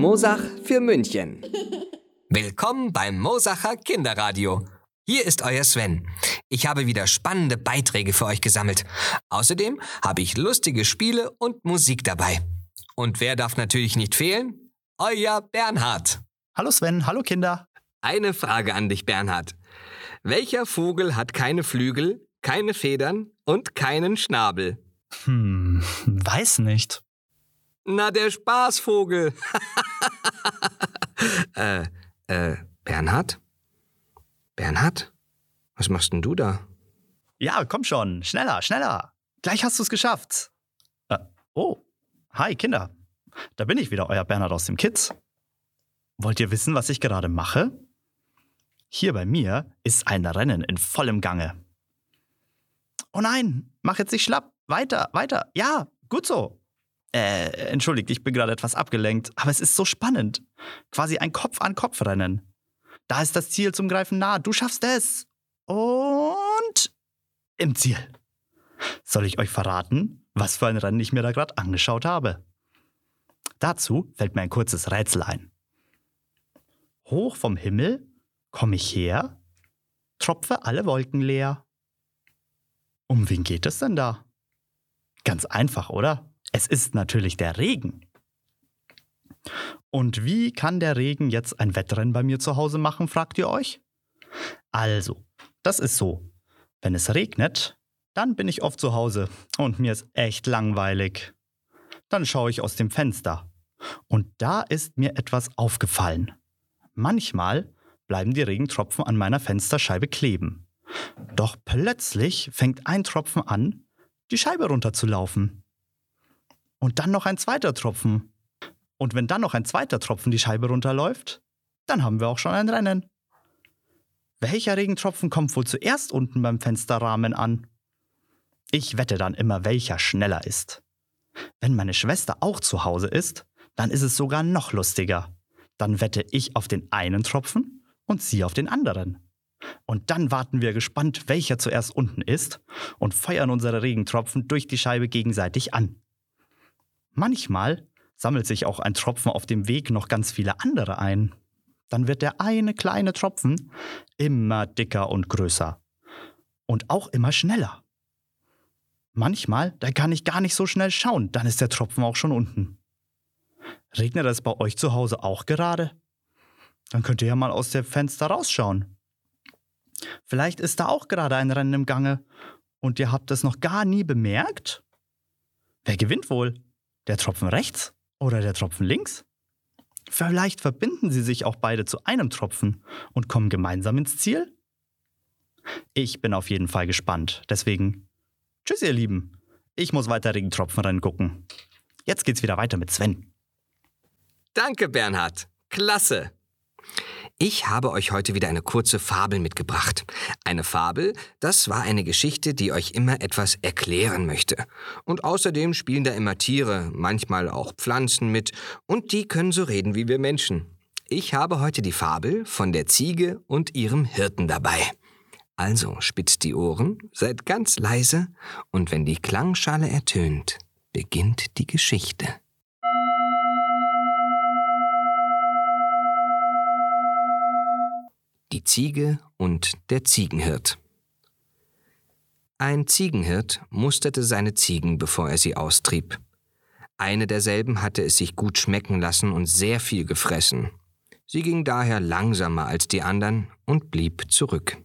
Mosach für München. Willkommen beim Mosacher Kinderradio. Hier ist euer Sven. Ich habe wieder spannende Beiträge für euch gesammelt. Außerdem habe ich lustige Spiele und Musik dabei. Und wer darf natürlich nicht fehlen? Euer Bernhard. Hallo Sven, hallo Kinder. Eine Frage an dich, Bernhard. Welcher Vogel hat keine Flügel, keine Federn und keinen Schnabel? Hm, weiß nicht. Na, der Spaßvogel. äh, äh, Bernhard? Bernhard? Was machst denn du da? Ja, komm schon, schneller, schneller. Gleich hast du es geschafft. Äh, oh, hi Kinder. Da bin ich wieder, euer Bernhard aus dem Kids. Wollt ihr wissen, was ich gerade mache? Hier bei mir ist ein Rennen in vollem Gange. Oh nein, mach jetzt nicht schlapp. Weiter, weiter. Ja, gut so. Äh, entschuldigt, ich bin gerade etwas abgelenkt, aber es ist so spannend. Quasi ein Kopf-an-Kopf-Rennen. Da ist das Ziel zum Greifen nah. Du schaffst es. Und im Ziel. Soll ich euch verraten, was für ein Rennen ich mir da gerade angeschaut habe? Dazu fällt mir ein kurzes Rätsel ein. Hoch vom Himmel komme ich her, tropfe alle Wolken leer. Um wen geht es denn da? Ganz einfach, oder? Es ist natürlich der Regen. Und wie kann der Regen jetzt ein Wettrennen bei mir zu Hause machen, fragt ihr euch? Also, das ist so. Wenn es regnet, dann bin ich oft zu Hause und mir ist echt langweilig. Dann schaue ich aus dem Fenster. Und da ist mir etwas aufgefallen. Manchmal bleiben die Regentropfen an meiner Fensterscheibe kleben. Doch plötzlich fängt ein Tropfen an, die Scheibe runterzulaufen. Und dann noch ein zweiter Tropfen. Und wenn dann noch ein zweiter Tropfen die Scheibe runterläuft, dann haben wir auch schon ein Rennen. Welcher Regentropfen kommt wohl zuerst unten beim Fensterrahmen an? Ich wette dann immer, welcher schneller ist. Wenn meine Schwester auch zu Hause ist, dann ist es sogar noch lustiger. Dann wette ich auf den einen Tropfen und sie auf den anderen. Und dann warten wir gespannt, welcher zuerst unten ist und feuern unsere Regentropfen durch die Scheibe gegenseitig an. Manchmal sammelt sich auch ein Tropfen auf dem Weg noch ganz viele andere ein. Dann wird der eine kleine Tropfen immer dicker und größer. Und auch immer schneller. Manchmal, da kann ich gar nicht so schnell schauen, dann ist der Tropfen auch schon unten. Regnet es bei euch zu Hause auch gerade? Dann könnt ihr ja mal aus dem Fenster rausschauen. Vielleicht ist da auch gerade ein Rennen im Gange und ihr habt es noch gar nie bemerkt? Wer gewinnt wohl? Der Tropfen rechts oder der Tropfen links? Vielleicht verbinden sie sich auch beide zu einem Tropfen und kommen gemeinsam ins Ziel? Ich bin auf jeden Fall gespannt. Deswegen, tschüss ihr Lieben. Ich muss weiter Regentropfenrennen gucken. Jetzt geht's wieder weiter mit Sven. Danke, Bernhard. Klasse. Ich habe euch heute wieder eine kurze Fabel mitgebracht. Eine Fabel, das war eine Geschichte, die euch immer etwas erklären möchte. Und außerdem spielen da immer Tiere, manchmal auch Pflanzen mit, und die können so reden wie wir Menschen. Ich habe heute die Fabel von der Ziege und ihrem Hirten dabei. Also spitzt die Ohren, seid ganz leise, und wenn die Klangschale ertönt, beginnt die Geschichte. Die Ziege und der Ziegenhirt. Ein Ziegenhirt musterte seine Ziegen, bevor er sie austrieb. Eine derselben hatte es sich gut schmecken lassen und sehr viel gefressen. Sie ging daher langsamer als die anderen und blieb zurück.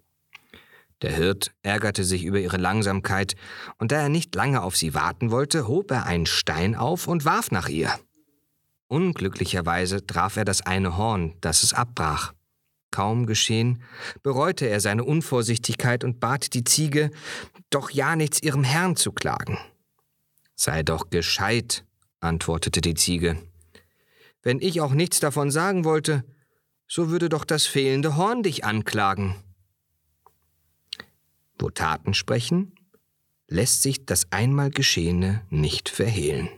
Der Hirt ärgerte sich über ihre Langsamkeit, und da er nicht lange auf sie warten wollte, hob er einen Stein auf und warf nach ihr. Unglücklicherweise traf er das eine Horn, das es abbrach. Kaum geschehen, bereute er seine Unvorsichtigkeit und bat die Ziege, doch ja nichts ihrem Herrn zu klagen. Sei doch gescheit, antwortete die Ziege. Wenn ich auch nichts davon sagen wollte, so würde doch das fehlende Horn dich anklagen. Wo Taten sprechen, lässt sich das einmal Geschehene nicht verhehlen.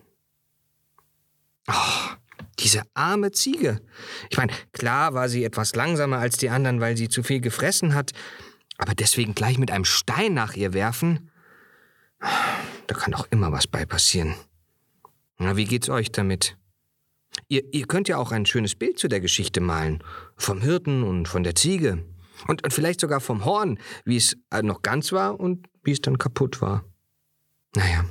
Oh, diese arme Ziege. Ich meine, klar war sie etwas langsamer als die anderen, weil sie zu viel gefressen hat, aber deswegen gleich mit einem Stein nach ihr werfen, da kann doch immer was bei passieren. Na, wie geht's euch damit? Ihr, ihr könnt ja auch ein schönes Bild zu der Geschichte malen. Vom Hirten und von der Ziege. Und, und vielleicht sogar vom Horn, wie es äh, noch ganz war und wie es dann kaputt war. Naja.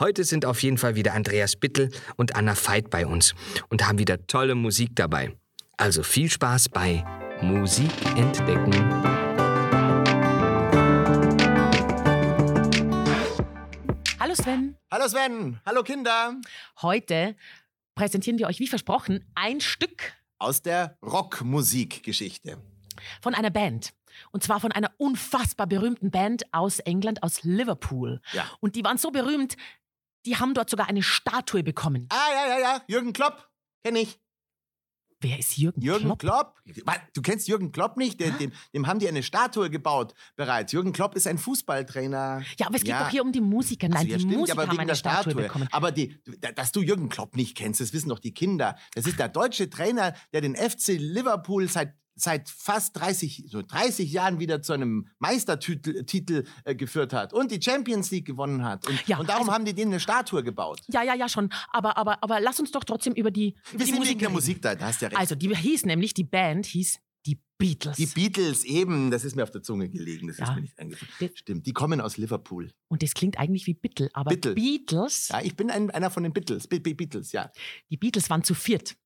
Heute sind auf jeden Fall wieder Andreas Bittel und Anna Veit bei uns und haben wieder tolle Musik dabei. Also viel Spaß bei Musik entdecken. Hallo Sven. Hallo Sven, hallo Kinder. Heute präsentieren wir euch, wie versprochen, ein Stück Aus der Rockmusikgeschichte. von einer Band. Und zwar von einer unfassbar berühmten Band aus England, aus Liverpool. Ja. Und die waren so berühmt, die haben dort sogar eine Statue bekommen. Ah, ja, ja, ja, Jürgen Klopp, kenne ich. Wer ist Jürgen, Jürgen Klopp? Klopp? Du kennst Jürgen Klopp nicht? Der, dem, dem haben die eine Statue gebaut bereits. Jürgen Klopp ist ein Fußballtrainer. Ja, aber es geht doch hier um die Musiker. Nein, Also, ja, die stimmt, Musiker aber haben eine Statue, Statue. bekommen. Aber die, dass du Jürgen Klopp nicht kennst, das wissen doch die Kinder. Das ist der deutsche Trainer, der den FC Liverpool seit seit fast 30, so 30 Jahren wieder zu einem Meistertitel Titel, äh, geführt hat und die Champions League gewonnen hat. Und, Ja, und darum also- haben die denen eine Statue gebaut. Ja, ja, ja, schon. Aber, aber, aber lass uns doch trotzdem über die, über Wir die sind Musik wegen der. Musik da, da hast ja recht. Also, die hieß nämlich, die Band hieß die Beatles. Die Beatles eben, das ist mir auf der Zunge gelegen, das ist Ja. mir nicht eingefallen. Stimmt, die kommen aus Liverpool. Und das klingt eigentlich wie Bittel, aber Bittel. Beatles, Ja, ich bin ein, einer von den Beatles, Be Be Beatles, ja. die Beatles waren zu viert.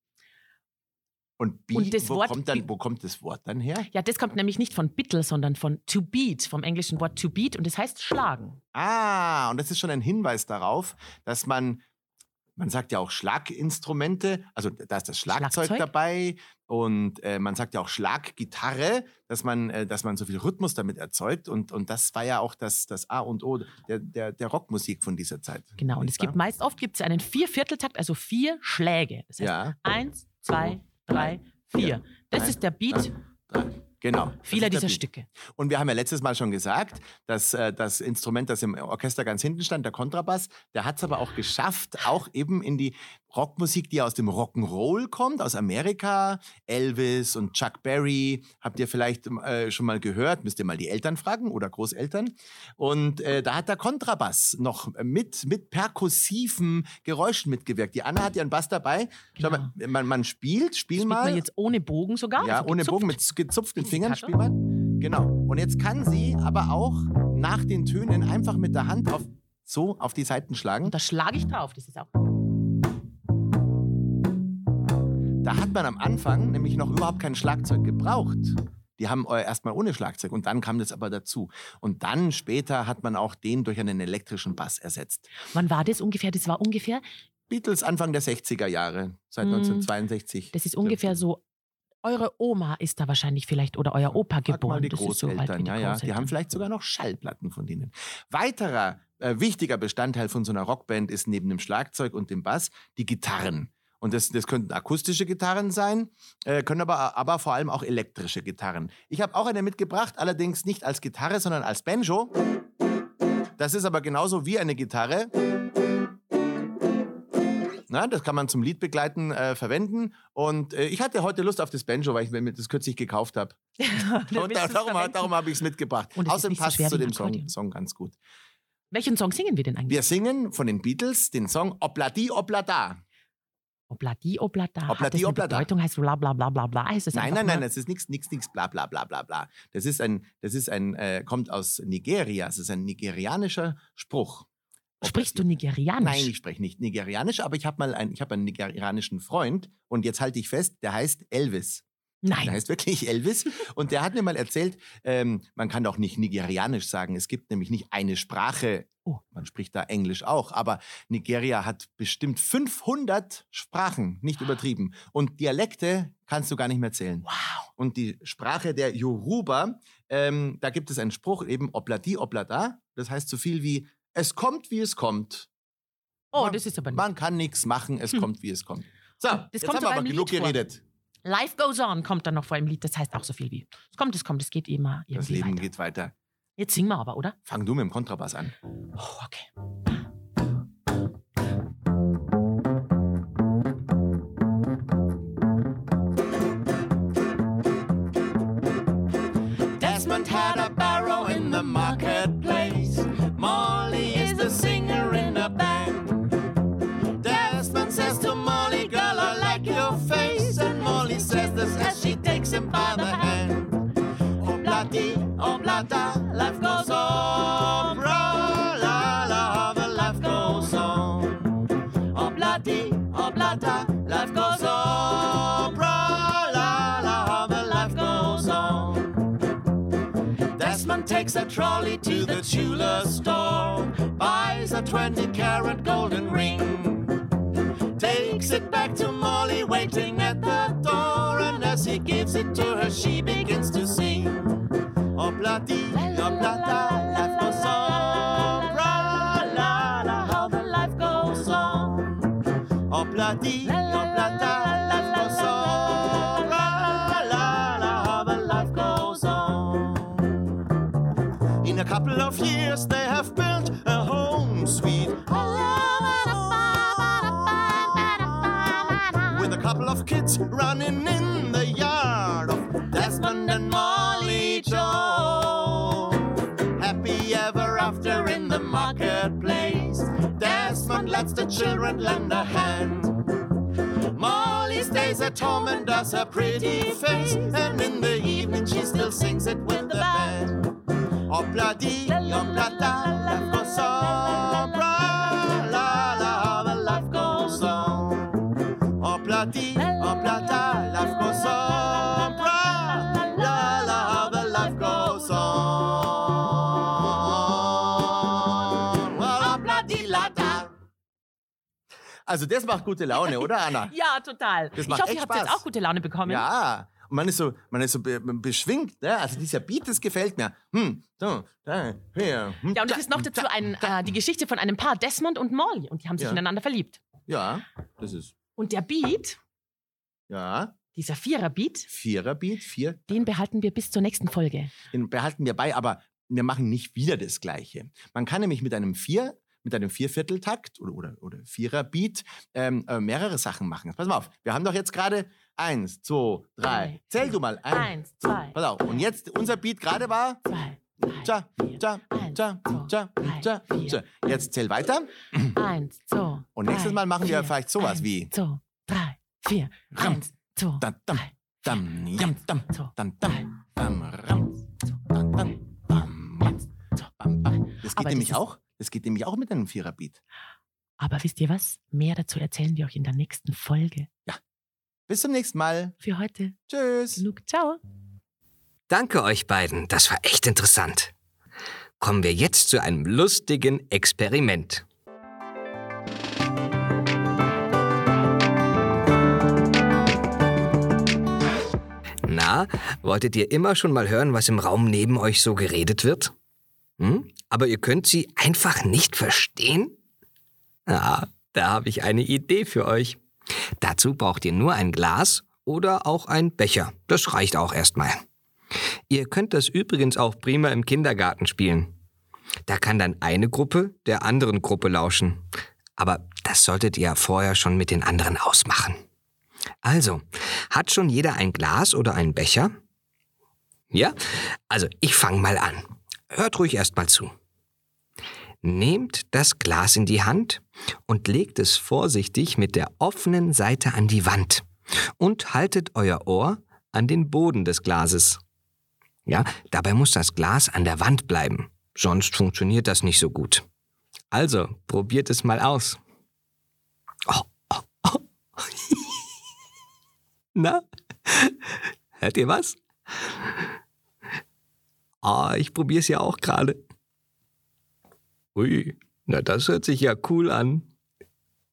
Und, Be Und wo, Wort kommt dann, wo kommt das Wort dann her? Ja, das kommt nämlich nicht von Bittel, sondern von to beat, vom englischen Wort to beat und das heißt schlagen. Ah, und das ist schon ein Hinweis darauf, dass man, man sagt ja auch Schlaginstrumente, also da ist das Schlagzeug, Schlagzeug? dabei und äh, man sagt ja auch Schlaggitarre, dass man, äh, dass man so viel Rhythmus damit erzeugt und, und das war ja auch das, das A und O der, der, der Rockmusik von dieser Zeit. Genau. Und es gibt wahr? meist oft gibt es einen Viervierteltakt, also vier Schläge. Das heißt Ja. eins, zwei, drei, vier. Das ist der Beat. Genau. vieler dieser. Stücke. Und wir haben ja letztes Mal schon gesagt, dass äh, das Instrument, das im Orchester ganz hinten stand, der Kontrabass, der hat es aber auch geschafft, auch eben in die Rockmusik, die aus dem Rock'n'Roll kommt, aus Amerika, Elvis und Chuck Berry, habt ihr vielleicht äh, schon mal gehört, müsst ihr mal die Eltern fragen oder Großeltern. Und äh, da hat der Kontrabass noch mit, mit perkussiven Geräuschen mitgewirkt. Die Anna hat ihren Bass dabei. Schau Genau. mal, man, man spielt, spiel Spielt mal. man jetzt ohne Bogen sogar? Ja, also ohne? Bogen, mit gezupften Fingern spielt man. Genau. Und jetzt kann sie aber auch nach den Tönen einfach mit der Hand auf, so auf die Seiten schlagen. Und da schlage ich drauf. Das ist auch. Da hat man am Anfang nämlich noch überhaupt kein Schlagzeug gebraucht. Die haben äh, erstmal ohne Schlagzeug und dann kam das aber dazu. Und dann später hat man auch den durch einen elektrischen Bass ersetzt. Wann war das ungefähr? Das war ungefähr, Beatles Anfang der 60er Jahre, seit Hm. 1962. das ist ungefähr so. Eure Oma ist da wahrscheinlich vielleicht oder euer Opa Frag mal geboren. die das ist so Großeltern, die ja, ja. Die Großeltern. haben vielleicht sogar noch Schallplatten von denen. Weiterer äh, wichtiger Bestandteil von so einer Rockband ist neben dem Schlagzeug und dem Bass die Gitarren. Und das, das könnten akustische Gitarren sein, äh, können aber, aber vor allem auch elektrische Gitarren. Ich habe auch eine mitgebracht, allerdings nicht als Gitarre, sondern als Banjo. Das ist aber genauso wie eine Gitarre. Na, das kann man zum Liedbegleiten äh, verwenden. Und äh, ich hatte heute Lust auf das Banjo, weil ich mir das kürzlich gekauft habe. Und da, darum, darum habe ich es mitgebracht. Außerdem passt es zu dem Song. Song ganz gut. Welchen Song singen wir denn eigentlich? Wir singen von den Beatles den Song Obladi Oblada. Obladi, oblada. Obladi, oblada. Bedeutung heißt bla bla bla bla bla. Heißt das Nein, nein, nein, das ist nichts, nichts, nichts, bla, bla, bla, bla, bla. Das ist ein, das ist ein, äh, kommt aus Nigeria. Es ist ein nigerianischer Spruch. Sprichst du Nigerianisch? Nein, ich spreche nicht Nigerianisch, aber ich habe mal einen, ich habe einen nigerianischen Freund und jetzt halte ich fest, der heißt Elvis. Nein. Der heißt wirklich Elvis. Und der hat mir mal erzählt, ähm, man kann doch nicht Nigerianisch sagen. Es gibt nämlich nicht eine Sprache. Oh. Man spricht da Englisch auch. Aber Nigeria hat bestimmt 500 Sprachen, nicht übertrieben. Und Dialekte kannst du gar nicht mehr zählen. Wow. Und die Sprache der Yoruba, ähm, da gibt es einen Spruch, eben Obladi Oblada. Das heißt so viel wie, es kommt, wie es kommt. Oh, man, das ist aber nicht. Man kann nichts machen, es kommt, wie es kommt. So, jetzt kommt haben wir aber genug vor. geredet. Life goes on kommt dann noch vor im Lied. Das heißt auch so viel wie. Es kommt, es kommt, es geht immer Das Leben weiter. geht weiter. Jetzt singen wir aber, oder? Fang du mit dem Kontrabass an. Oh, okay. Desmond had a barrow in the marketplace. A trolley to the jeweler store, buys a 20 carat golden ring, takes it back to Molly waiting at the door, and as he gives it to her, she begins to sing. Oh, bloody, oh, blada, life goes on. La, la, how the life goes on. Oh, of years, they have built a home sweet home. with a couple of kids running in the yard of Desmond and Molly Joe. Happy ever after in the marketplace. Desmond lets the children lend a hand. Molly stays at home and does her pretty face, and in the evening she still sings it with the band. Oh bloody, oh blada, life goes on. Bra, la la, the life goes on. Oh bloody, oh blada, life goes on. Bra, la la, the life goes on. Well, oh bloody, la da. Also das macht gute Laune, oder Anna? Ja, total. Das ich macht hoffe, echt ihr habt jetzt Spaß. auch gute Laune bekommen. Ja, man ist so, man ist so be beschwingt, ne? Also dieser Beat, das gefällt mir. Hm, so, da, hier. Hm, Ja, und da, es ist noch dazu da, ein, da. äh, die Geschichte von einem Paar, Desmond und Molly. Und die haben sich Ja. ineinander verliebt. Ja, das ist, Und der Beat, ja, dieser Vierer-Beat, Vierer-Beat, vier, den behalten wir bis zur nächsten Folge. den behalten wir bei, aber wir machen nicht wieder das Gleiche. Man kann nämlich mit einem Vier, mit einem Viervierteltakt oder, oder, oder Vierer-Beat ähm, äh, mehrere Sachen machen. Pass mal auf, wir haben doch jetzt gerade eins, zwei, drei. Zähl du mal. Ein, Eins, zwei, Pass auf, und jetzt unser Beat gerade war. zwei, drei, vier. tja, drei, tja, vier. tja. Jetzt zähl weiter. Eins, zwei. Und nächstes Mal machen wir vielleicht sowas Eins, wie- Zwei, drei, vier. Ram, Eins, zwei. Dam, dam, dam, jam, dam, dam, dam, dam, ram, dam, dam, bam, bam. Das geht nämlich auch. Das geht nämlich auch mit einem Viererbeat. Aber wisst ihr was? Mehr dazu erzählen wir euch in der nächsten Folge. Bis zum nächsten Mal. Für heute Tschüss. genug. Ciao. Danke euch beiden, das war echt interessant. Kommen wir jetzt zu einem lustigen Experiment. Na, wolltet ihr immer schon mal hören, was im Raum neben euch so geredet wird? Hm? Aber ihr könnt sie einfach nicht verstehen? Ah, da habe ich eine Idee für euch. Dazu braucht ihr nur ein Glas oder auch ein Becher. Das reicht auch erstmal. Ihr könnt das übrigens auch prima im Kindergarten spielen. Da kann dann eine Gruppe der anderen Gruppe lauschen. Aber das solltet ihr vorher schon mit den anderen ausmachen. Also, hat schon jeder ein Glas oder einen Becher? Ja? Also, ich fange mal an. Hört ruhig erst mal zu. Nehmt das Glas in die Hand und legt es vorsichtig mit der offenen Seite an die Wand und haltet euer Ohr an den Boden des Glases. Ja, dabei muss das Glas an der Wand bleiben, sonst funktioniert das nicht so gut. Also, probiert es mal aus. Oh, oh, oh. Na, hört ihr was? Ah, ich probiere es ja auch gerade. Ui, na das hört sich ja cool an.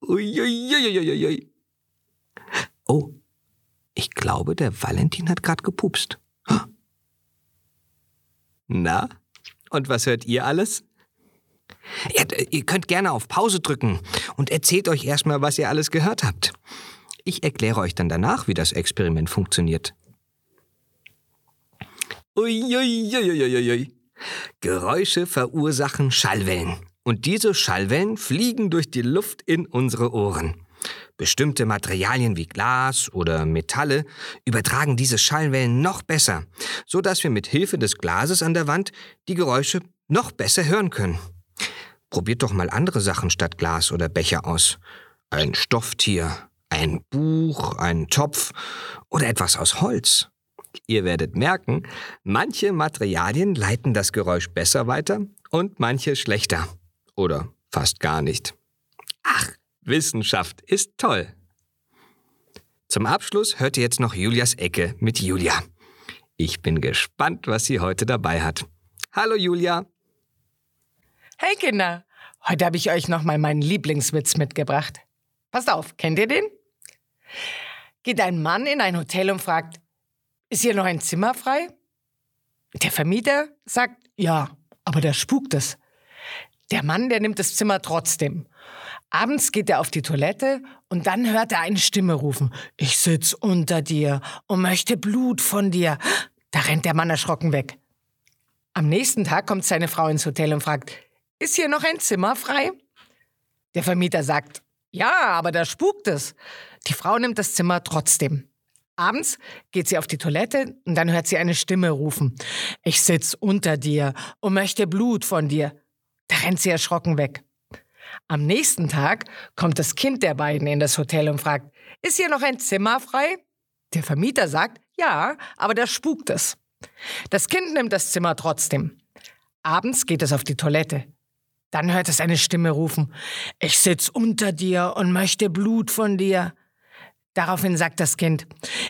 Ui, ui, ui, ui, ui, ui. Oh, ich glaube, der Valentin hat gerade gepupst. Na, und was hört ihr alles? Ja, ihr könnt gerne auf Pause drücken und erzählt euch erstmal, was ihr alles gehört habt. Ich erkläre euch dann danach, wie das Experiment funktioniert. Uiuiuiuiui. Geräusche verursachen Schallwellen. Und diese Schallwellen fliegen durch die Luft in unsere Ohren. Bestimmte Materialien wie Glas oder Metalle übertragen diese Schallwellen noch besser, so dass wir mit Hilfe des Glases an der Wand die Geräusche noch besser hören können. Probiert doch mal andere Sachen statt Glas oder Becher aus. Ein Stofftier, ein Buch, ein Topf oder etwas aus Holz. Ihr werdet merken, manche Materialien leiten das Geräusch besser weiter und manche schlechter. Oder fast gar nicht. Ach, Wissenschaft ist toll. Zum Abschluss hört ihr jetzt noch Julias Ecke mit Julia. Ich bin gespannt, was sie heute dabei hat. Hallo Julia. Hey Kinder, heute habe ich euch noch mal meinen Lieblingswitz mitgebracht. Passt auf, kennt ihr den? Geht ein Mann in ein Hotel und fragt, ist hier noch ein Zimmer frei? Der Vermieter sagt, ja, aber da spukt es. Der Mann, der nimmt das Zimmer trotzdem. Abends geht er auf die Toilette und dann hört er eine Stimme rufen. Ich sitz unter dir und möchte Blut von dir. Da rennt der Mann erschrocken weg. Am nächsten Tag kommt seine Frau ins Hotel und fragt, ist hier noch ein Zimmer frei? Der Vermieter sagt, ja, aber da spukt es. Die Frau nimmt das Zimmer trotzdem. Abends geht sie auf die Toilette und dann hört sie eine Stimme rufen. Ich sitz unter dir und möchte Blut von dir. Da rennt sie erschrocken weg. Am nächsten Tag kommt das Kind der beiden in das Hotel und fragt, ist hier noch ein Zimmer frei? Der Vermieter sagt, ja, aber da spukt es. Das Kind nimmt das Zimmer trotzdem. Abends geht es auf die Toilette. Dann hört es eine Stimme rufen, ich sitz unter dir und möchte Blut von dir. Daraufhin sagt das Kind,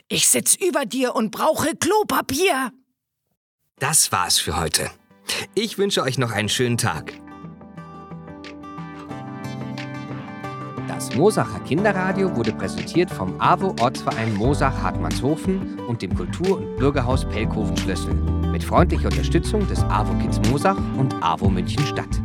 ich sitz über dir und brauche Klopapier. Das war's für heute. Ich wünsche euch noch einen schönen Tag. Das Mosacher Kinderradio wurde präsentiert vom AWO Ortsverein Mosach Hartmannshofen und dem Kultur- und Bürgerhaus Pellkofen Schlössel mit freundlicher Unterstützung des AWO Kids Mosach und AWO München Stadt.